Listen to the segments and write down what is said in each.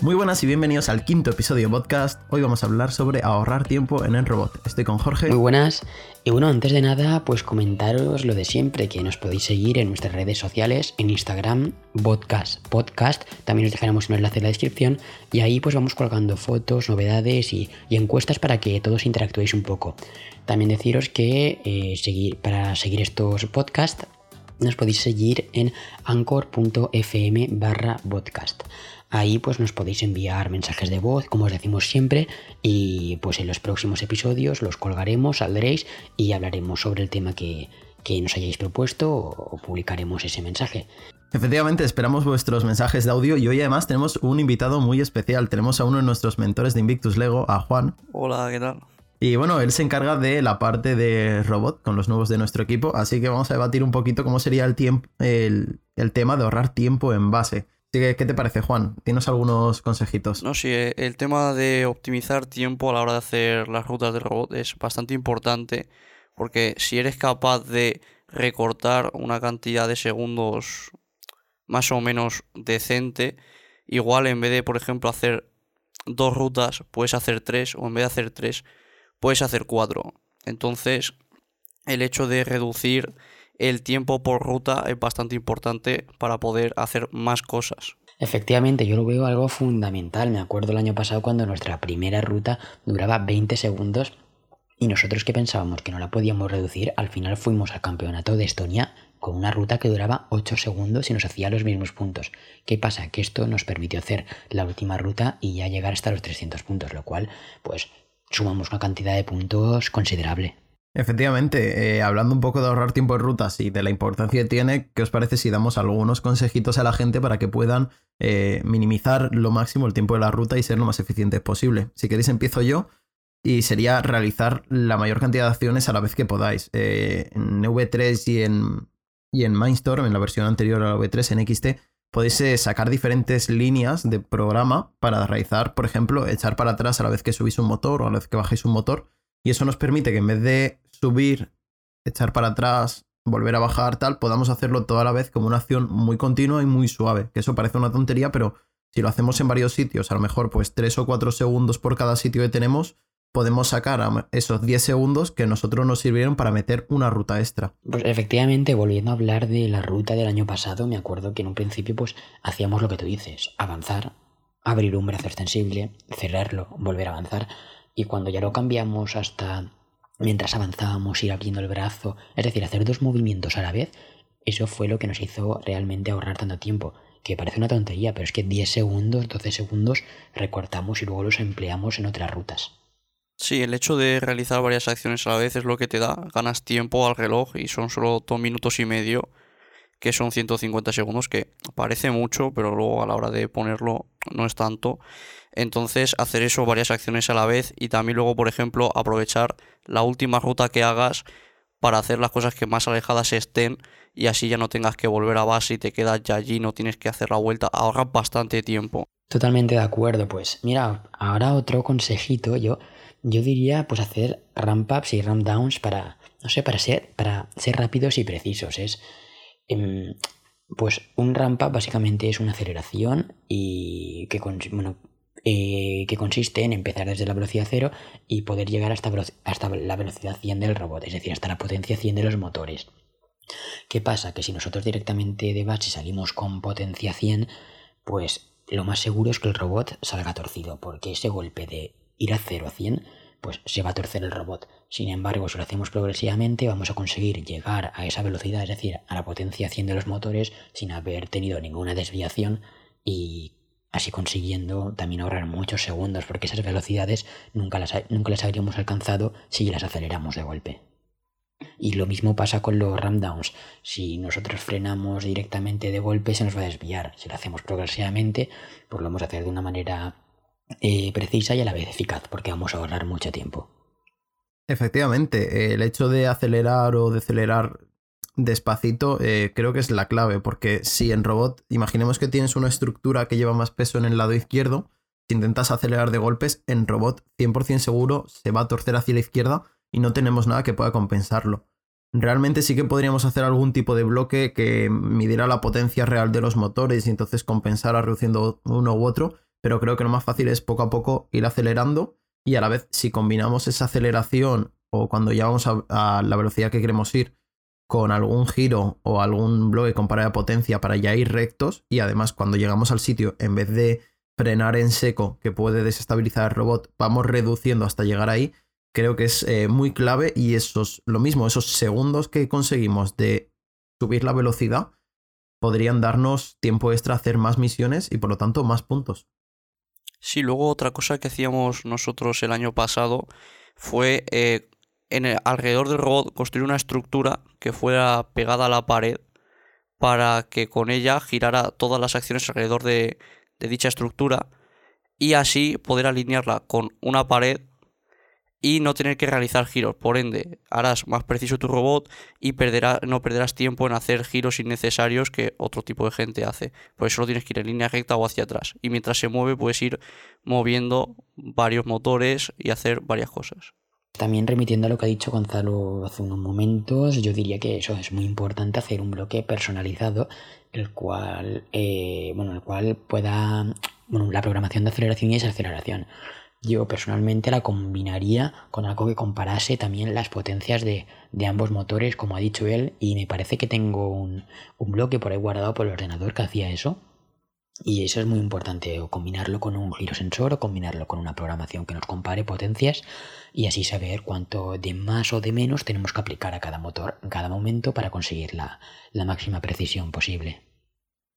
Muy buenas y bienvenidos al quinto episodio podcast. Hoy vamos a hablar sobre ahorrar tiempo en el robot. Estoy con Jorge. Muy buenas. Y bueno, antes de nada, pues comentaros lo de siempre, que nos podéis seguir en nuestras redes sociales, en Instagram, podcast, podcast. También os dejaremos un enlace en la descripción. Y ahí pues vamos colgando fotos, novedades y, encuestas para que todos interactuéis un poco. También deciros que eh, seguir, para seguir estos podcasts nos podéis seguir en anchor.fm barra podcast. Ahí pues nos podéis enviar mensajes de voz, como os decimos siempre, y pues en los próximos episodios los colgaremos, saldréis y hablaremos sobre el tema que, nos hayáis propuesto o publicaremos ese mensaje. Efectivamente, esperamos vuestros mensajes de audio y hoy además tenemos un invitado muy especial. Tenemos a uno de nuestros mentores de Invictus Lego, a Juan. Hola, ¿qué tal? Y bueno, él se encarga de la parte de robot con los nuevos de nuestro equipo, así que vamos a debatir un poquito cómo sería el, tiempo, el, el tema de ahorrar tiempo en base. ¿Qué te parece, Juan? ¿Tienes algunos consejitos? No, sí, eh, el tema de optimizar tiempo a la hora de hacer las rutas del robot es bastante importante porque si eres capaz de recortar una cantidad de segundos más o menos decente, igual en vez de, por ejemplo, hacer dos rutas, puedes hacer tres, o en vez de hacer tres, puedes hacer cuatro. Entonces, el hecho de reducir el tiempo por ruta es bastante importante para poder hacer más cosas. Efectivamente, yo lo veo algo fundamental. Me acuerdo el año pasado cuando nuestra primera ruta duraba 20 segundos y nosotros que pensábamos que no la podíamos reducir, al final fuimos al campeonato de Estonia con una ruta que duraba 8 segundos y nos hacía los mismos puntos. ¿Qué pasa? Que esto nos permitió hacer la última ruta y ya llegar hasta los 300 puntos, lo cual pues sumamos una cantidad de puntos considerable. Efectivamente, eh, hablando un poco de ahorrar tiempo en rutas y de la importancia que tiene, ¿qué os parece si damos algunos consejitos a la gente para que puedan eh, minimizar lo máximo el tiempo de la ruta y ser lo más eficientes posible? Si queréis empiezo yo y sería realizar la mayor cantidad de acciones a la vez que podáis. Eh, en V3 y en, y en Mindstorm, en la versión anterior a la V3, en XT, podéis sacar diferentes líneas de programa para realizar, por ejemplo, echar para atrás a la vez que subís un motor o a la vez que bajáis un motor. Y eso nos permite que en vez de subir, echar para atrás, volver a bajar, tal, podamos hacerlo toda la vez como una acción muy continua y muy suave. Que eso parece una tontería, pero si lo hacemos en varios sitios, a lo mejor pues 3 o 4 segundos por cada sitio que tenemos, podemos sacar esos 10 segundos que nosotros nos sirvieron para meter una ruta extra. Pues efectivamente, volviendo a hablar de la ruta del año pasado, me acuerdo que en un principio pues hacíamos lo que tú dices, avanzar, abrir un brazo extensible, cerrarlo, volver a avanzar, y cuando ya lo cambiamos hasta mientras avanzábamos, ir abriendo el brazo, es decir, hacer dos movimientos a la vez, eso fue lo que nos hizo realmente ahorrar tanto tiempo. Que parece una tontería, pero es que 10 segundos, 12 segundos recortamos y luego los empleamos en otras rutas. Sí, el hecho de realizar varias acciones a la vez es lo que te da. Ganas tiempo al reloj y son solo dos minutos y medio, que son 150 segundos, que parece mucho, pero luego a la hora de ponerlo no es tanto. Entonces hacer eso varias acciones a la vez y también luego, por ejemplo, aprovechar la última ruta que hagas para hacer las cosas que más alejadas estén y así ya no tengas que volver a base y te quedas ya allí, no tienes que hacer la vuelta, ahorras bastante tiempo. Totalmente de acuerdo, pues mira, ahora otro consejito, yo, yo diría pues hacer ramp ups y ramp downs para, no sé, para ser, para ser rápidos y precisos, es, em, pues un ramp up básicamente es una aceleración y que, bueno, eh, que consiste en empezar desde la velocidad cero y poder llegar hasta, hasta la velocidad 100 del robot, es decir, hasta la potencia 100 de los motores. ¿Qué pasa? Que si nosotros directamente de base salimos con potencia 100, pues lo más seguro es que el robot salga torcido, porque ese golpe de ir a 0 a 100, pues se va a torcer el robot. Sin embargo, si lo hacemos progresivamente, vamos a conseguir llegar a esa velocidad, es decir, a la potencia 100 de los motores, sin haber tenido ninguna desviación y así consiguiendo también ahorrar muchos segundos, porque esas velocidades nunca las, nunca las habríamos alcanzado si las aceleramos de golpe. Y lo mismo pasa con los ramdowns. Si nosotros frenamos directamente de golpe, se nos va a desviar. Si lo hacemos progresivamente, pues lo vamos a hacer de una manera eh, precisa y a la vez eficaz, porque vamos a ahorrar mucho tiempo. Efectivamente, el hecho de acelerar o decelerar despacito eh, creo que es la clave, porque si en robot, imaginemos que tienes una estructura que lleva más peso en el lado izquierdo, si intentas acelerar de golpes, en robot 100% seguro se va a torcer hacia la izquierda y no tenemos nada que pueda compensarlo. Realmente sí que podríamos hacer algún tipo de bloque que midiera la potencia real de los motores y entonces compensara reduciendo uno u otro, pero creo que lo más fácil es poco a poco ir acelerando y a la vez si combinamos esa aceleración o cuando ya vamos a, la velocidad que queremos ir con algún giro o algún bloque con parada de potencia para ya ir rectos y además cuando llegamos al sitio en vez de frenar en seco que puede desestabilizar el robot vamos reduciendo hasta llegar ahí creo que es eh, muy clave y esos lo mismo esos segundos que conseguimos de subir la velocidad podrían darnos tiempo extra a hacer más misiones y por lo tanto más puntos. Sí, luego otra cosa que hacíamos nosotros el año pasado fue eh, en alrededor del robot construir una estructura que fuera pegada a la pared para que con ella girara todas las acciones alrededor de dicha estructura y así poder alinearla con una pared y no tener que realizar giros. Por ende, harás más preciso tu robot y no perderás tiempo en hacer giros innecesarios que otro tipo de gente hace. Por eso solo tienes que ir en línea recta o hacia atrás. Y mientras se mueve puedes ir moviendo varios motores y hacer varias cosas. También remitiendo a lo que ha dicho Gonzalo hace unos momentos, yo diría que eso es muy importante hacer un bloque personalizado, el cual, eh, bueno, el cual pueda, bueno, la programación de aceleración y desaceleración yo personalmente la combinaría con algo que comparase también las potencias de, ambos motores, como ha dicho él, y me parece que tengo un, bloque por ahí guardado por el ordenador que hacía eso. Y eso es muy importante, o combinarlo con un girosensor o combinarlo con una programación que nos compare potencias y así saber cuánto de más o de menos tenemos que aplicar a cada motor en cada momento para conseguir la máxima precisión posible.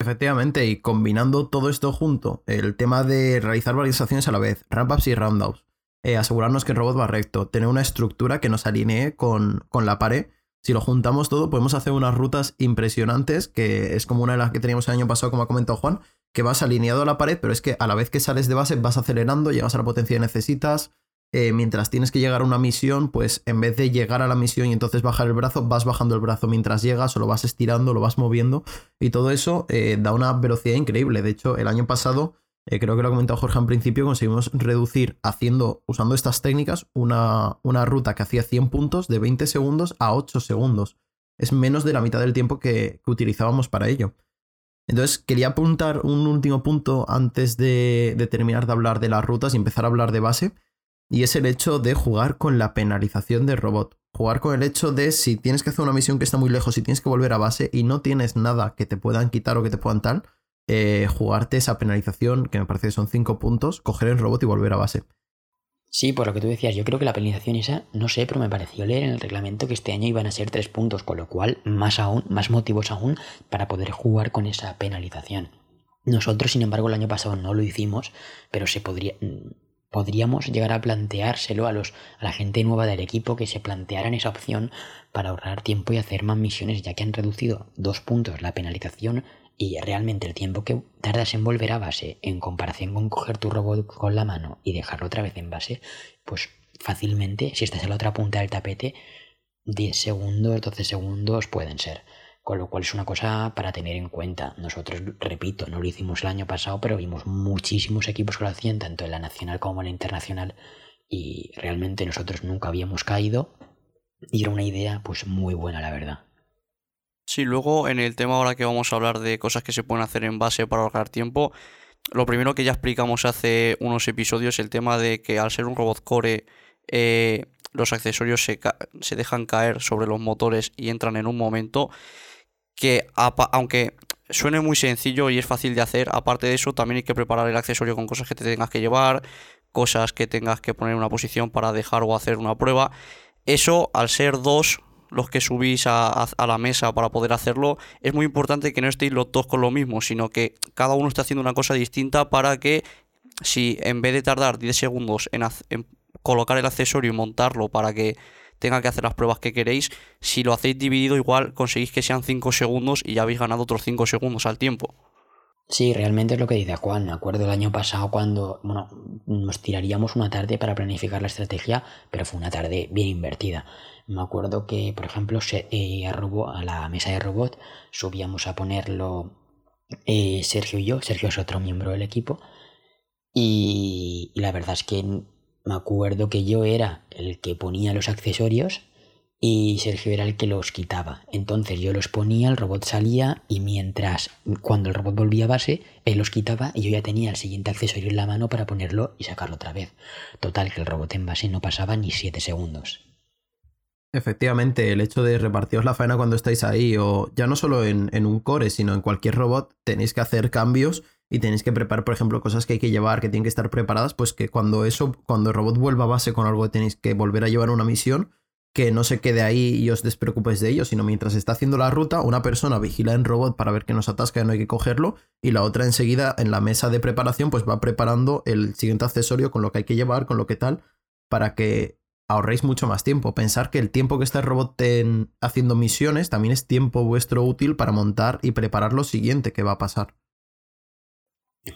Efectivamente, y combinando todo esto junto, el tema de realizar varias acciones a la vez, ramp-ups y roundouts, eh, asegurarnos que el robot va recto, tener una estructura que nos alinee con, con, la pared. Si lo juntamos todo, podemos hacer unas rutas impresionantes, que es como una de las que teníamos el año pasado, como ha comentado Juan, que vas alineado a la pared, pero es que a la vez que sales de base vas acelerando, llegas a la potencia que necesitas, eh, mientras tienes que llegar a una misión, pues en vez de llegar a la misión y entonces bajar el brazo, vas bajando el brazo mientras llegas o lo vas estirando, lo vas moviendo y todo eso eh, da una velocidad increíble. De hecho, el año pasado, eh, creo que lo ha comentado Jorge al principio, conseguimos reducir haciendo, usando estas técnicas, una, una, ruta que hacía 100 puntos de 20 segundos a 8 segundos. Es menos de la mitad del tiempo que, utilizábamos para ello. Entonces, quería apuntar un último punto antes de, de terminar de hablar de las rutas y empezar a hablar de base y es el hecho de jugar con la penalización del robot. Jugar con el hecho de si tienes que hacer una misión que está muy lejos y tienes que volver a base y no tienes nada que te puedan quitar o que te puedan tal, eh, jugarte esa penalización, que me parece que son 5 puntos, coger el robot y volver a base. Sí, por lo que tú decías, yo creo que la penalización esa, no sé, pero me pareció leer en el reglamento que este año iban a ser 3 puntos, con lo cual más aún, más motivos aún para poder jugar con esa penalización. Nosotros, sin embargo, el año pasado no lo hicimos, pero se podría, podríamos llegar a planteárselo a, los, a la gente nueva del equipo que se plantearan esa opción para ahorrar tiempo y hacer más misiones, ya que han reducido dos puntos la penalización y realmente el tiempo que tardas en volver a base en comparación con coger tu robot con la mano y dejarlo otra vez en base, pues fácilmente, si estás en la otra punta del tapete, 10 segundos, 12 segundos pueden ser con lo cual es una cosa para tener en cuenta. Nosotros, repito, no lo hicimos el año pasado, pero vimos muchísimos equipos que lo hacían, tanto en la nacional como en la internacional, y realmente nosotros nunca habíamos caído, y era una idea pues muy buena, la verdad. Sí, luego en el tema ahora que vamos a hablar de cosas que se pueden hacer en base para ahorrar tiempo, lo primero que ya explicamos hace unos episodios, el tema de que al ser un robot core, eh, los accesorios se, se dejan caer sobre los motores y entran en un momento que aunque suene muy sencillo y es fácil de hacer, aparte de eso también hay que preparar el accesorio con cosas que te tengas que llevar, cosas que tengas que poner en una posición para dejar o hacer una prueba. Eso, al ser dos los que subís a, la mesa para poder hacerlo, es muy importante que no estéis los dos con lo mismo, sino que cada uno esté haciendo una cosa distinta para que si en vez de tardar 10 segundos en, en colocar el accesorio y montarlo para que tenga que hacer las pruebas que queréis. Si lo hacéis dividido, igual conseguís que sean 5 segundos y ya habéis ganado otros 5 segundos al tiempo. Sí, realmente es lo que dice Juan. Me acuerdo el año pasado cuando, bueno, nos tiraríamos una tarde para planificar la estrategia, pero fue una tarde bien invertida. Me acuerdo que, por ejemplo, eh, a, la mesa de robot subíamos a ponerlo eh, Sergio y yo. Sergio es otro miembro del equipo. y la verdad es que me acuerdo que yo era el que ponía los accesorios y Sergio era el que los quitaba. Entonces yo los ponía, el robot salía y mientras cuando el robot volvía a base, él los quitaba y yo ya tenía el siguiente accesorio en la mano para ponerlo y sacarlo otra vez. Total, que el robot en base no pasaba ni 7 segundos. Efectivamente, el hecho de repartiros la faena cuando estáis ahí, o ya no solo en, en, un core, sino en cualquier robot, tenéis que hacer cambios y tenéis que preparar, por ejemplo, cosas que hay que llevar, que tienen que estar preparadas, pues que cuando eso, cuando el robot vuelva a base con algo que tenéis que volver a llevar una misión, que no se quede ahí y os despreocupéis de ello, sino mientras está haciendo la ruta, una persona vigila en robot para ver que no se atasca y no hay que cogerlo, y la otra enseguida en la mesa de preparación pues va preparando el siguiente accesorio con lo que hay que llevar, con lo que tal, para que ahorréis mucho más tiempo. Pensar que el tiempo que está el robot haciendo misiones también es tiempo vuestro útil para montar y preparar lo siguiente que va a pasar.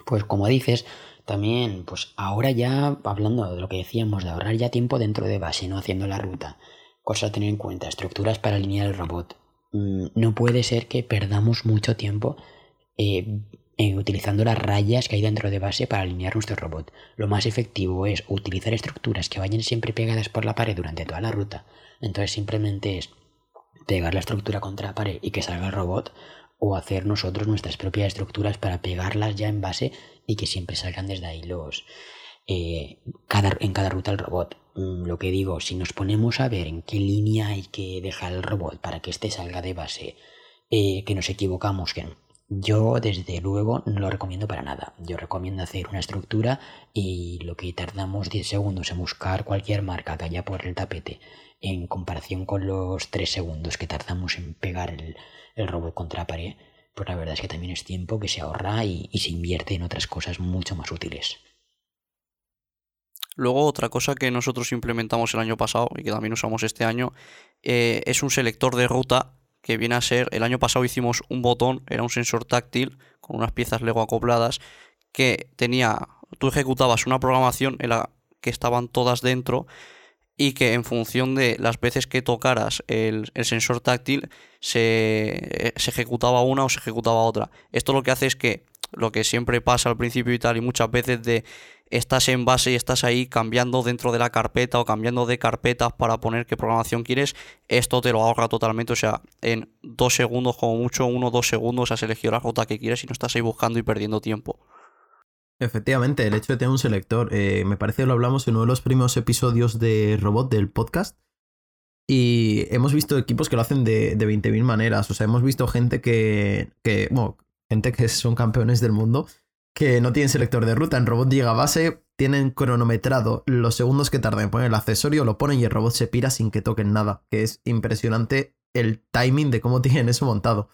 Pues como dices, también, pues ahora ya, hablando de lo que decíamos, de ahorrar ya tiempo dentro de base, no haciendo la ruta Cosa a tener en cuenta, estructuras para alinear el robot. Mm, no puede ser que perdamos mucho tiempo eh, utilizando las rayas que hay dentro de base para alinear nuestro robot. Lo más efectivo es utilizar estructuras que vayan siempre pegadas por la pared durante toda la ruta. Entonces simplemente es pegar la estructura contra la pared y que salga el robot o hacer nosotros nuestras propias estructuras para pegarlas ya en base y que siempre salgan desde ahí los, eh, cada, en cada ruta el robot. Mm, lo que digo, si nos ponemos a ver en qué línea hay que dejar el robot para que este salga de base, eh, que nos equivocamos, que yo desde luego no lo recomiendo para nada. Yo recomiendo hacer una estructura y lo que tardamos 10 segundos en buscar cualquier marca que haya por el tapete en comparación con los 3 segundos que tardamos en pegar el, robot contra la pared, pues la verdad es que también es tiempo que se ahorra y se invierte en otras cosas mucho más útiles. Luego, otra cosa que nosotros implementamos el año pasado y que también usamos este año eh, es un selector de ruta que viene a ser, el año pasado hicimos un botón, era un sensor táctil con unas piezas Lego acopladas que tenía, tú ejecutabas una programación en la que estaban todas dentro y que en función de las veces que tocaras el, sensor táctil se, se, ejecutaba una o se ejecutaba otra. Esto lo que hace es que lo que siempre pasa al principio y tal y muchas veces de estás en base y estás ahí cambiando dentro de la carpeta o cambiando de carpetas para poner qué programación quieres, esto te lo ahorra totalmente. O sea, en dos segundos, como mucho, uno o dos segundos has elegido la ruta que quieres y no estás ahí buscando y perdiendo tiempo. Efectivamente, el hecho de tener un selector, eh, me parece que lo hablamos en uno de los primeros episodios de Robot del podcast. Y hemos visto equipos que lo hacen de, de 20.000 maneras. O sea, hemos visto gente que, que, bueno, gente que son campeones del mundo que no tienen selector de ruta. En robot llega a base, tienen cronometrado los segundos que tarda en poner el accesorio, lo ponen y el robot se pira sin que toquen nada. Que es impresionante el timing de cómo tienen eso montado.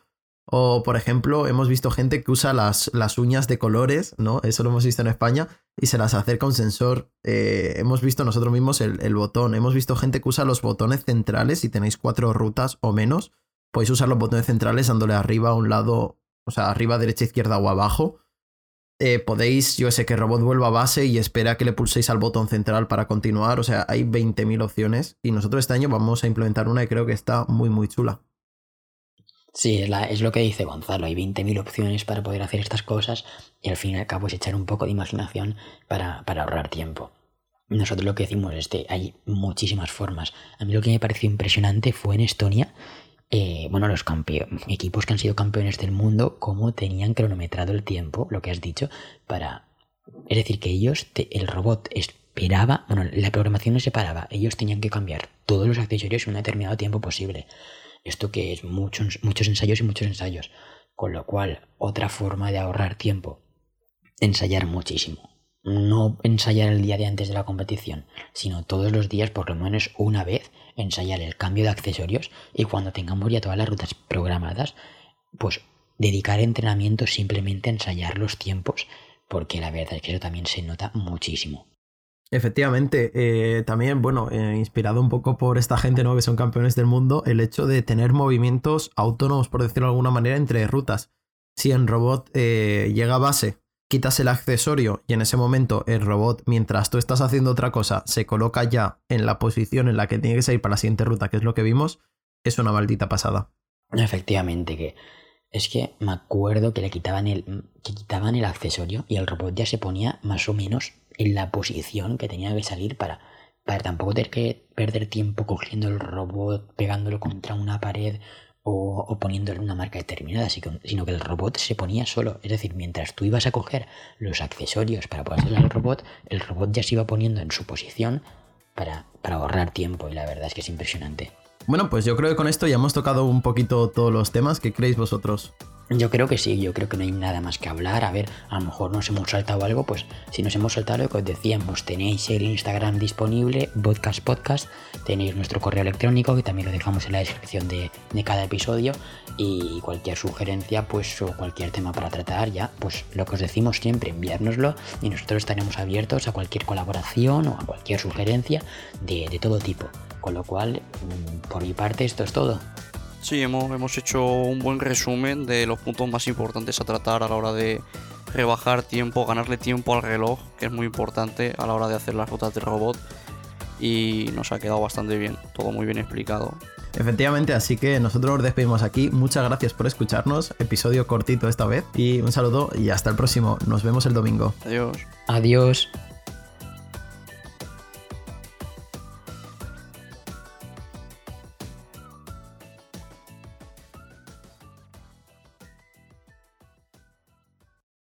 O, por ejemplo, hemos visto gente que usa las, las uñas de colores, ¿no? Eso lo hemos visto en España, y se las acerca un sensor. Eh, hemos visto nosotros mismos el, el, botón. Hemos visto gente que usa los botones centrales, si tenéis cuatro rutas o menos, podéis usar los botones centrales dándole arriba a un lado, o sea, arriba, derecha, izquierda o abajo eh, podéis, yo sé que robot vuelva a base y espera que le pulséis al botón central para continuar. O sea, hay 20.000 opciones y nosotros este año vamos a implementar una y creo que está muy, muy chula. Sí, es, lo que dice Gonzalo. Hay 20.000 opciones para poder hacer estas cosas y al fin y al cabo es echar un poco de imaginación para, para ahorrar tiempo. Nosotros lo que decimos es que hay muchísimas formas. A mí lo que me pareció impresionante fue en Estonia eh, bueno, los equipos que han sido campeones del mundo, cómo tenían cronometrado el tiempo, lo que has dicho, para... Es decir, que ellos, el robot esperaba, bueno, la programación no se paraba, ellos tenían que cambiar todos los accesorios en un determinado tiempo posible. Esto que es muchos, muchos ensayos y muchos ensayos. Con lo cual, otra forma de ahorrar tiempo, ensayar muchísimo. No ensayar el día de antes de la competición, sino todos los días, por lo menos una vez, ensayar el cambio de accesorios y cuando tengamos ya todas las rutas programadas, pues dedicar entrenamiento simplemente a ensayar los tiempos, porque la verdad es que eso también se nota muchísimo. Efectivamente, eh, también, bueno, eh, inspirado un poco por esta gente ¿no? que son campeones del mundo, el hecho de tener movimientos autónomos, por decirlo de alguna manera, entre rutas. Si en robot eh, llega a base quitas el accesorio y en ese momento el robot, mientras tú estás haciendo otra cosa, se coloca ya en la posición en la que tiene que salir para la siguiente ruta, que es lo que vimos, es una maldita pasada. Efectivamente, que es que me acuerdo que le quitaban el, que quitaban el accesorio y el robot ya se ponía más o menos en la posición que tenía que salir para para tampoco tener que perder tiempo cogiendo el robot, pegándolo contra una pared o, o poniéndole una marca determinada, sino que el robot se ponía solo. Es decir, mientras tú ibas a coger los accesorios para ponerle al robot, el robot ya se iba poniendo en su posición para, para ahorrar tiempo y la verdad es que es impresionante. Bueno, pues yo creo que con esto ya hemos tocado un poquito todos los temas. ¿Qué creéis vosotros? Yo creo que sí, yo creo que no hay nada más que hablar. A ver, a lo mejor nos hemos saltado algo, pues si nos hemos saltado lo que os decíamos, tenéis el Instagram disponible, podcast podcast, tenéis nuestro correo electrónico que también lo dejamos en la descripción de, cada episodio y cualquier sugerencia pues o cualquier tema para tratar ya, pues lo que os decimos siempre, enviárnoslo y nosotros estaremos abiertos a cualquier colaboración o a cualquier sugerencia de, todo tipo. Con lo cual, mm, por mi parte esto es todo. Sí, hemos, hemos hecho un buen resumen de los puntos más importantes a tratar a la hora de rebajar tiempo, ganarle tiempo al reloj, que es muy importante a la hora de hacer las rutas de robot. Y nos ha quedado bastante bien, todo muy bien explicado. Efectivamente, así que nosotros nos despedimos aquí. Muchas gracias por escucharnos. Episodio cortito esta vez. Y un saludo y hasta el próximo. Nos vemos el domingo. Adiós. Adiós.